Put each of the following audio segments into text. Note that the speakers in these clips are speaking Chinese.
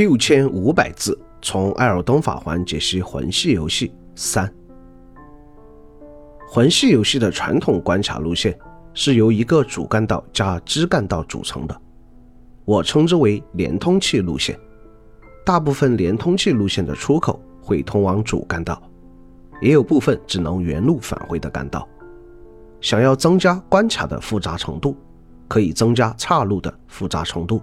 六千五百字，从艾尔登法环解析魂系游戏三。魂系游戏的传统关卡路线是由一个主干道加支干道组成的，我称之为连通器路线。大部分连通器路线的出口会通往主干道，也有部分只能原路返回的干道。想要增加关卡的复杂程度，可以增加岔路的复杂程度，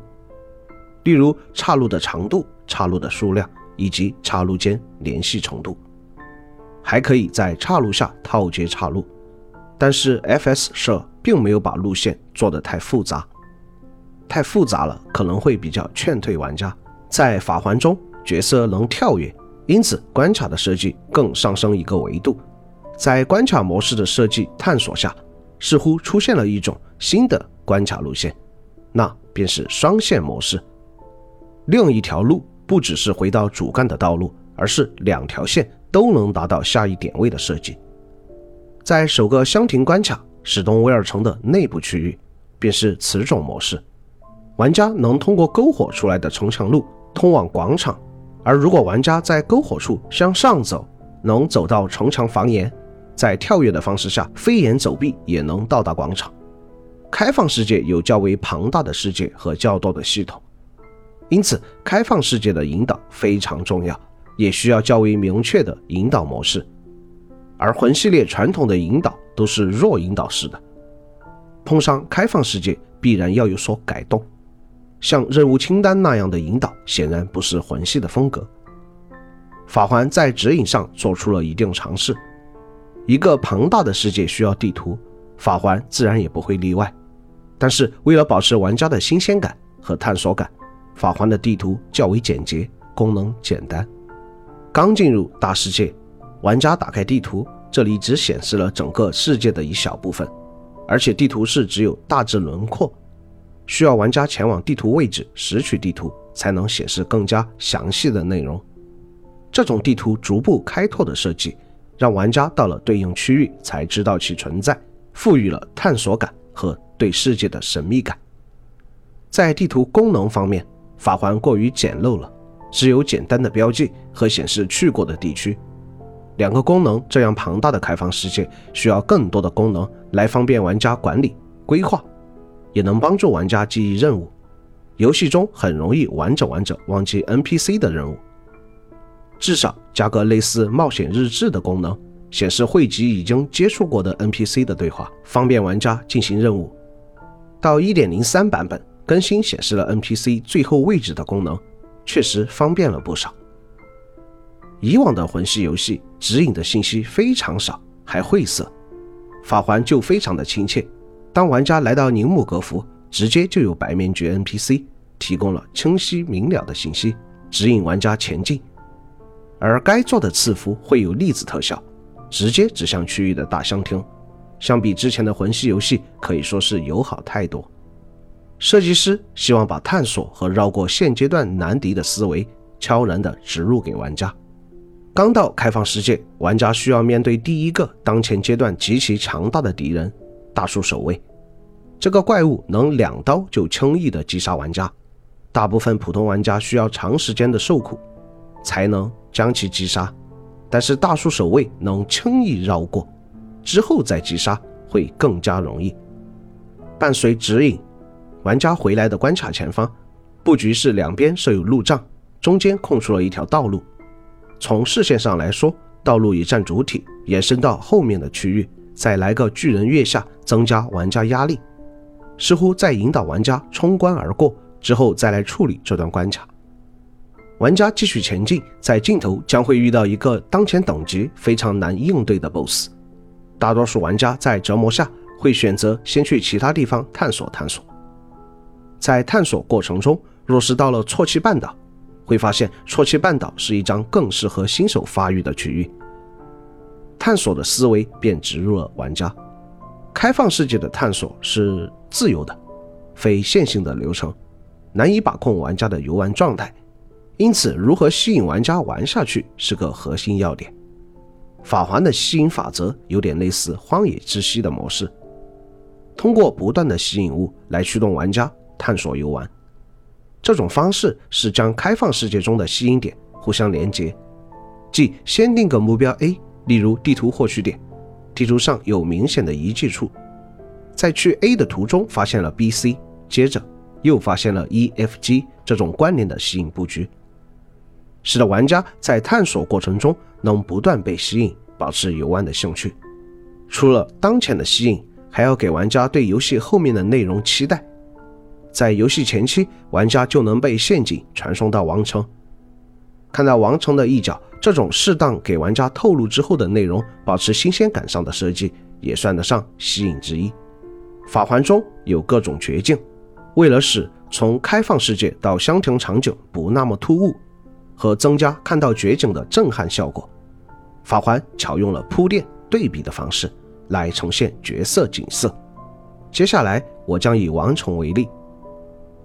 例如岔路的长度、岔路的数量以及岔路间联系程度。还可以在岔路下套接岔路，但是 FS 社并没有把路线做得太复杂，太复杂了可能会比较劝退玩家。在法环中，角色能跳跃，因此关卡的设计更上升一个维度。在关卡模式的设计探索下，似乎出现了一种新的关卡路线，那便是双线模式。另一条路不只是回到主干的道路，而是两条线都能达到下一点位的设计。在首个箱庭关卡史东威尔城的内部区域，便是此种模式。玩家能通过篝火出来的城墙路通往广场，而如果玩家在篝火处向上走，能走到城墙房檐。在跳跃的方式下，飞檐走壁也能到达广场。开放世界有较为庞大的世界和较多的系统，因此开放世界的引导非常重要，也需要较为明确的引导模式。而魂系列传统的引导都是弱引导式的，碰上开放世界必然要有所改动。像任务清单那样的引导，显然不是魂系的风格。法环在指引上做出了一定尝试。一个庞大的世界需要地图，法环自然也不会例外。但是为了保持玩家的新鲜感和探索感，法环的地图较为简洁，功能简单。刚进入大世界，玩家打开地图，这里只显示了整个世界的一小部分，而且地图是只有大致轮廓，需要玩家前往地图位置拾取地图，才能显示更加详细的内容。这种地图逐步开拓的设计。让玩家到了对应区域才知道其存在，赋予了探索感和对世界的神秘感。在地图功能方面，法环过于简陋了，只有简单的标记和显示去过的地区。两个功能这样庞大的开放世界，需要更多的功能来方便玩家管理规划，也能帮助玩家记忆任务。游戏中很容易玩着玩着忘记 NPC 的任务。至少加个类似冒险日志的功能，显示汇集已经接触过的 NPC 的对话，方便玩家进行任务。到1.03版本更新显示了 NPC 最后位置的功能，确实方便了不少。以往的魂系游戏指引的信息非常少，还晦涩，法环就非常的亲切。当玩家来到宁木格服，直接就有白面具 NPC 提供了清晰明了的信息，指引玩家前进。而该做的赐福会有粒子特效，直接指向区域的大香厅，相比之前的魂系游戏可以说是友好太多。设计师希望把探索和绕过现阶段难敌的思维悄然地植入给玩家。刚到开放世界，玩家需要面对第一个当前阶段极其强大的敌人——大树守卫。这个怪物能两刀就轻易地击杀玩家，大部分普通玩家需要长时间的受苦。才能将其击杀，但是大树守卫能轻易绕过，之后再击杀会更加容易。伴随指引，玩家回来的关卡前方，布局是两边设有路障，中间空出了一条道路。从视线上来说，道路已占主体，延伸到后面的区域，再来个巨人跃下，增加玩家压力，似乎在引导玩家冲关而过，之后再来处理这段关卡。玩家继续前进，在尽头将会遇到一个当前等级非常难应对的 BOSS。大多数玩家在折磨下会选择先去其他地方探索探索。在探索过程中，若是到了错气半岛，会发现错气半岛是一张更适合新手发育的区域。探索的思维便植入了玩家。开放世界的探索是自由的、非线性的流程，难以把控玩家的游玩状态。因此，如何吸引玩家玩下去是个核心要点。法环的吸引法则有点类似《荒野之息》的模式，通过不断的吸引物来驱动玩家探索游玩。这种方式是将开放世界中的吸引点互相连接，即先定个目标 A，例如地图获取点，地图上有明显的遗迹处，在去 A 的途中发现了 B、C，接着又发现了 E、F、G 这种关联的吸引布局，使得玩家在探索过程中能不断被吸引，保持游玩的兴趣。除了当前的吸引，还要给玩家对游戏后面的内容期待。在游戏前期，玩家就能被陷阱传送到王城，看到王城的一角，这种适当给玩家透露之后的内容，保持新鲜感上的设计，也算得上吸引之一。法环中有各种绝境，为了使从开放世界到香亭场景不那么突兀，和增加看到绝景的震撼效果，法环巧用了铺垫。对比的方式来呈现角色景色。接下来，我将以王城为例，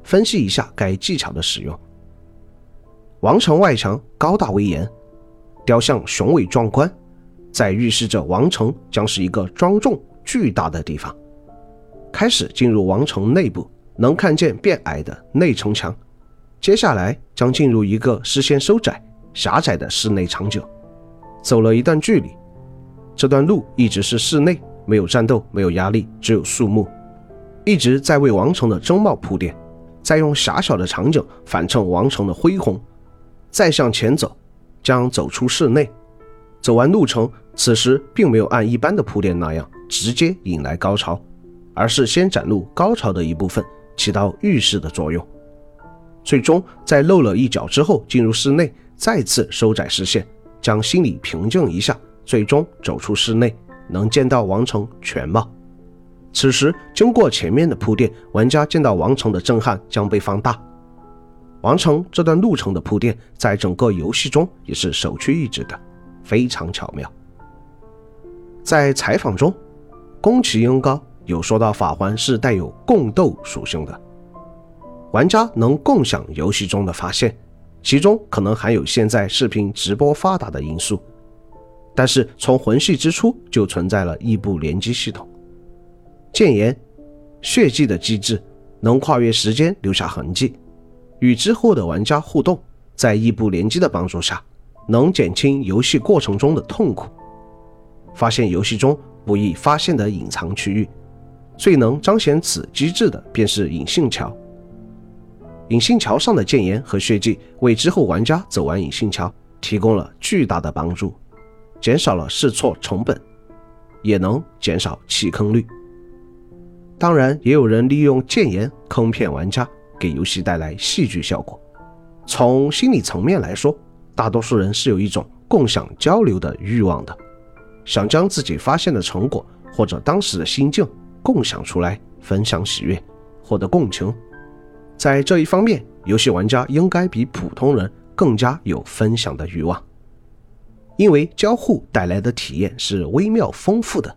分析一下该技巧的使用。王城外墙高大威严，雕像雄伟壮观，在预示着王城将是一个庄重巨大的地方。开始进入王城内部，能看见变矮的内城墙。接下来将进入一个视线收窄、狭窄的室内场景。走了一段距离。这段路一直是室内，没有战斗，没有压力，只有树木，一直在为王城的争茂铺垫，再用狭小的场景反衬王城的恢宏。再向前走，将走出室内。走完路程，此时并没有按一般的铺垫那样直接引来高潮，而是先展露高潮的一部分，起到预示的作用。最终在露了一脚之后，进入室内，再次收窄视线，将心理平静一下。最终走出室内，能见到王城全貌。此时经过前面的铺垫，玩家见到王城的震撼将被放大。王城这段路程的铺垫，在整个游戏中也是首屈一指的，非常巧妙。在采访中，宫崎英高有说到法环是带有共斗属性的，玩家能共享游戏中的发现，其中可能含有现在视频直播发达的因素。但是从魂系之初就存在了异步联机系统，剑炎、血迹的机制能跨越时间留下痕迹，与之后的玩家互动，在异步联机的帮助下，能减轻游戏过程中的痛苦。发现游戏中不易发现的隐藏区域，最能彰显此机制的便是隐性桥。隐性桥上的剑炎和血迹为之后玩家走完隐性桥提供了巨大的帮助。减少了试错成本，也能减少弃坑率。当然，也有人利用谏言坑骗玩家，给游戏带来戏剧效果。从心理层面来说，大多数人是有一种共享交流的欲望的，想将自己发现的成果或者当时的心境共享出来，分享喜悦，获得共情。在这一方面，游戏玩家应该比普通人更加有分享的欲望。因为交互带来的体验是微妙丰富的，